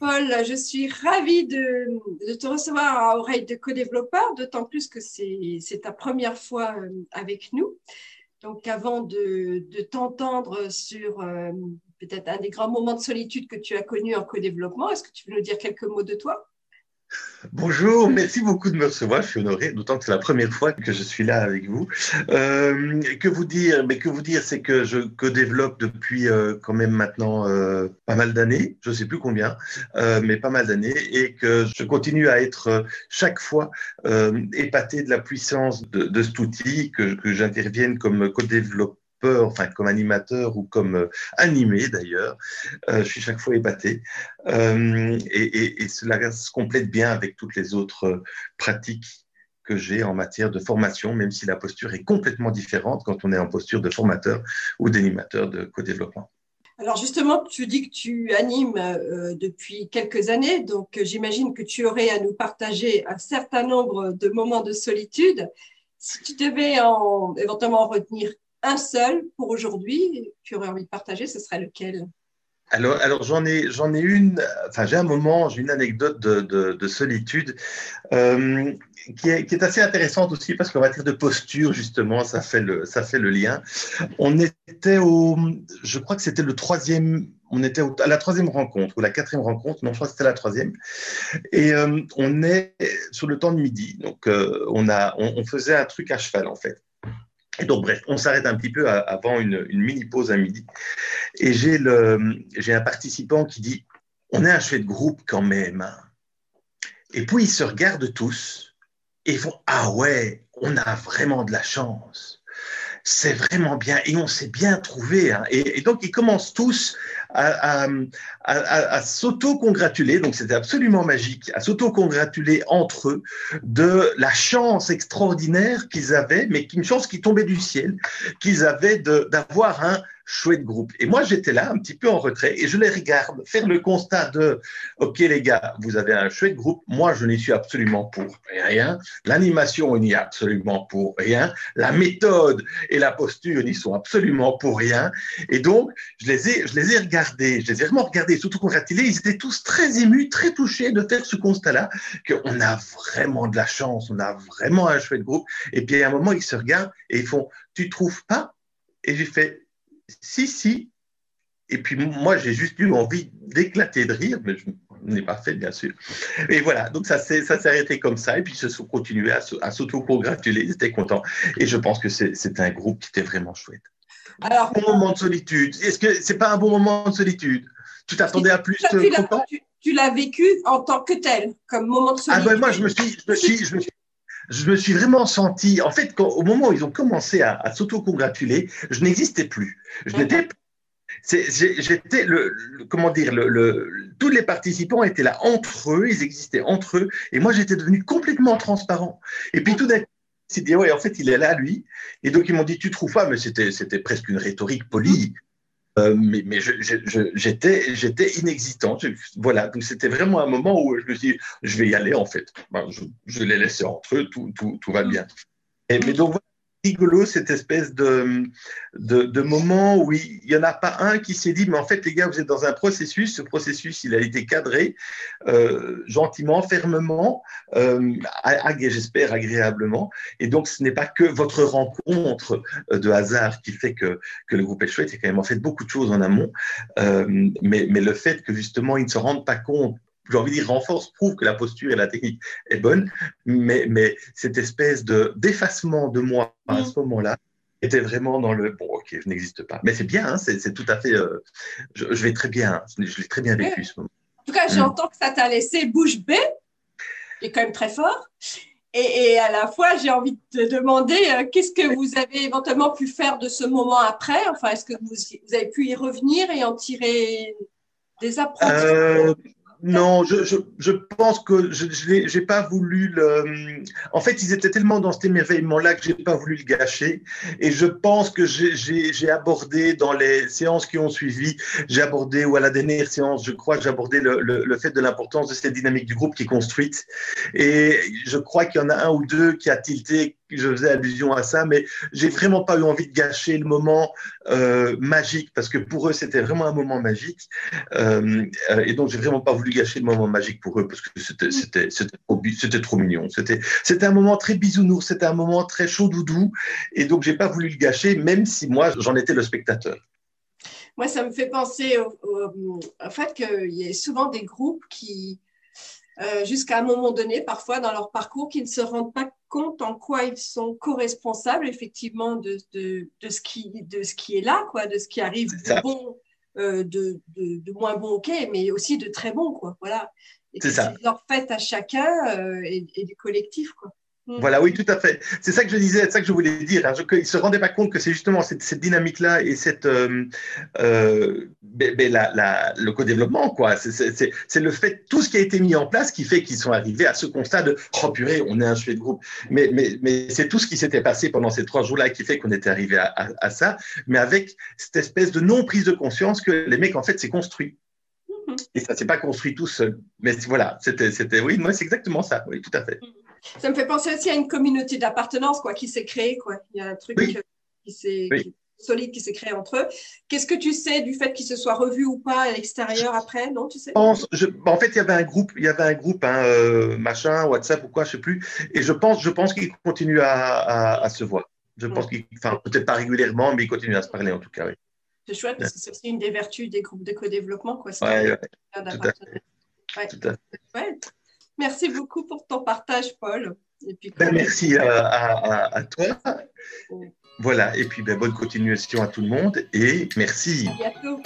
Paul, je suis ravie de, te recevoir à Oreille de co-développeur, d'autant plus que c'est ta première fois euh, avec nous. Donc, avant de, t'entendre sur euh, peut-être un des grands moments de solitude que tu as connus en co-développement, est-ce que tu veux nous dire quelques mots de toi? Bonjour, merci beaucoup de me recevoir. Je suis honoré, d'autant que c'est la première fois que je suis là avec vous. Euh, que vous dire Mais que vous dire, c'est que je que développe depuis euh, quand même maintenant euh, pas mal d'années. Je ne sais plus combien, mais pas mal d'années, et que je continue à être chaque fois épaté de la puissance de, de cet outil, que, que j'intervienne comme co-développeur enfin comme animateur ou comme euh, animé d'ailleurs. Euh, je suis chaque fois épaté. Euh, et, cela se complète bien avec toutes les autres pratiques que j'ai en matière de formation, même si la posture est complètement différente quand on est en posture de formateur ou d'animateur de co-développement. Alors justement, tu dis que tu animes depuis quelques années, donc j'imagine que tu aurais à nous partager un certain nombre de moments de solitude. Si tu devais en, éventuellement retenir un seul pour aujourd'hui, tu aurais envie de partager, ce serait lequel? Alors, alors j'en ai, j'en ai une, enfin j'ai un moment, j'ai une anecdote de, de, solitude euh, qui, est, qui, est, assez intéressante aussi parce qu'en matière de posture justement, ça fait le, ça fait le lien. On était au, je crois que c'était le troisième, on était à la troisième rencontre ou la quatrième rencontre, non je crois que c'était la troisième, et euh, on est sur le temps de midi, donc euh, on a, on faisait un truc à cheval en fait. Et donc, bref, on s'arrête un petit peu avant une, mini pause à midi. Et j'ai un participant qui dit On est un chouette groupe quand même. Hein. Et puis, ils se regardent tous et font Ah ouais, on a vraiment de la chance c'est vraiment bien et on s'est bien trouvé. Hein. Et, donc, ils commencent tous à, s'auto-congratuler, donc c'était absolument magique, à s'auto-congratuler entre eux de la chance extraordinaire qu'ils avaient, mais une chance qui tombait du ciel, qu'ils avaient d'avoir un chouette groupe. Et moi, j'étais là, un petit peu en retrait, et je les regarde faire le constat de, OK les gars, vous avez un chouette groupe, moi, je n'y suis absolument pour rien. L'animation, on n'y est absolument pour rien. La méthode et la posture n'y sont absolument pour rien. Et donc, je les ai, je les ai regardés, je les ai vraiment regardés, surtout congratulés. Ils étaient tous très émus, très touchés de faire ce constat-là, qu'on a vraiment de la chance, on a vraiment un chouette groupe. Et puis, à un moment, ils se regardent et ils font, tu trouves pas? Et j'ai fait, si, si. Et puis moi, j'ai juste eu envie d'éclater de rire, mais je n'ai pas fait, bien sûr. Et voilà, donc ça s'est arrêté comme ça, et puis ils se sont continués à, s'auto-congratuler, ils étaient contents. Et je pense que c'est un groupe qui était vraiment chouette. Alors, bon moment de solitude. Est-ce que c'est pas un bon moment de solitude? Tu t'attendais à plus de Tu, l'as vécu en tant que tel, comme moment de solitude. Ah ben moi, je me suis, je me suis, je me suis je me suis vraiment senti, en fait, au moment où ils ont commencé à, s'auto-congratuler, je n'existais plus. Je n'étais J'étais le, comment dire, le, tous les participants étaient là entre eux, ils existaient entre eux, et moi j'étais devenu complètement transparent. Et puis tout d'un coup, s'est dit, ouais, en fait, il est là, lui. Et donc, ils m'ont dit, tu trouves pas, mais c'était presque une rhétorique polie. Euh, mais, mais j'étais j'étais inexistant. voilà, donc c'était vraiment un moment où je me suis dit, je vais y aller en fait. Ben, je, je les laissé entre eux, tout, tout, tout va bien. Et, mais donc voilà, rigolo cette espèce de, de, moment où il n'y en a pas un qui s'est dit, mais en fait, les gars, vous êtes dans un processus. Ce processus, il a été cadré euh, gentiment, fermement, euh, j'espère agréablement. Et donc, ce n'est pas que votre rencontre euh, de hasard qui fait que, que le groupe est chouette. Il y a quand même en fait beaucoup de choses en amont. Euh, mais, mais le fait que justement, ils ne se rendent pas compte j'ai envie de dire, renforce, prouve que la posture et la technique est bonne, mais, mais cette espèce de d'effacement de moi à mm. ce moment-là était vraiment dans le bon, ok, je n'existe pas. Mais c'est bien, hein, c'est tout à fait. Euh, je, vais très bien, je l'ai très bien vécu ce moment. En tout cas, j'entends que ça t'a laissé bouche bée, qui est quand même très fort. Et, et à la fois, j'ai envie de te demander euh, qu'est-ce que vous avez éventuellement pu faire de ce moment après? Enfin, est-ce que vous, vous, avez pu y revenir et en tirer des approches euh, non, je, je, je, pense que je n'ai pas voulu le. En fait, ils étaient tellement dans cet émerveillement-là que je n'ai pas voulu le gâcher. Et je pense que j'ai abordé dans les séances qui ont suivi, j'ai abordé, ou à la dernière séance, je crois j'ai abordé le, le, le, fait de l'importance de cette dynamique du groupe qui est construite. Et je crois qu'il y en a un ou deux qui a tilté je faisais allusion à ça, mais j'ai vraiment pas eu envie de gâcher le moment euh, magique parce que pour eux c'était vraiment un moment magique euh, et donc j'ai vraiment pas voulu gâcher le moment magique pour eux parce que c'était mm. c'était trop, trop mignon. C'était c'était un moment très bisounours, c'était un moment très chaud doudou et donc j'ai pas voulu le gâcher même si moi j'en étais le spectateur. Moi, ça me fait penser au, au fait qu'il y a souvent des groupes qui, euh, jusqu'à un moment donné, parfois dans leur parcours, qui ne se rendent pas compte en quoi ils sont co-responsables effectivement de, de, de, ce qui, de ce qui est là, quoi, de ce qui arrive de bon, euh, de, de, moins bon, ok, mais aussi de très bon, quoi. Voilà. Et c'est ça. leur fait à chacun euh, et, et, du collectif, quoi. Mm. Voilà, oui, tout à fait. C'est ça que je disais, c'est ça que je voulais dire. Hein. Ils ne se rendaient pas compte que c'est justement cette, cette dynamique-là et cette, euh, euh, ben, ben, la, la, le co-développement, quoi. C'est le fait, tout ce qui a été mis en place qui fait qu'ils sont arrivés à ce constat de oh purée, on est un sujet de groupe. Mais, mais, mais c'est tout ce qui s'était passé pendant ces trois jours-là qui fait qu'on était arrivé à, à, à, ça, mais avec cette espèce de non-prise de conscience que les mecs, en fait, c'est construit. Mm-hmm. Et ça s'est pas construit tout seul. Mais voilà, c'était, oui, moi, c'est exactement ça, oui, tout à fait. Mm-hmm. Ça me fait penser aussi à une communauté d'appartenance quoi, qui s'est créée. Quoi. Il y a un truc qui s'est solide qui s'est créé entre eux. Qu'est-ce que tu sais du fait qu'ils se soient revus ou pas à l'extérieur après Non, tu sais? Pense, je, En fait, il y avait un groupe, il y avait un groupe, hein, euh, machin, WhatsApp ou quoi, je sais plus. Et je pense, je pense qu'ils continuent à, à, à, se voir. Je pense qu'ils, enfin, peut-être pas régulièrement, mais ils continuent à se parler en tout cas. Oui. C'est chouette parce que c'est aussi une des vertus des groupes de co-développement. Quoi, ouais, ouais, tout, à fait. Ouais. tout à fait. Merci beaucoup pour ton partage, Paul. Et puis, ben, merci à, à, à, toi. Voilà, et puis ben, bonne continuation à tout le monde et merci. À bientôt.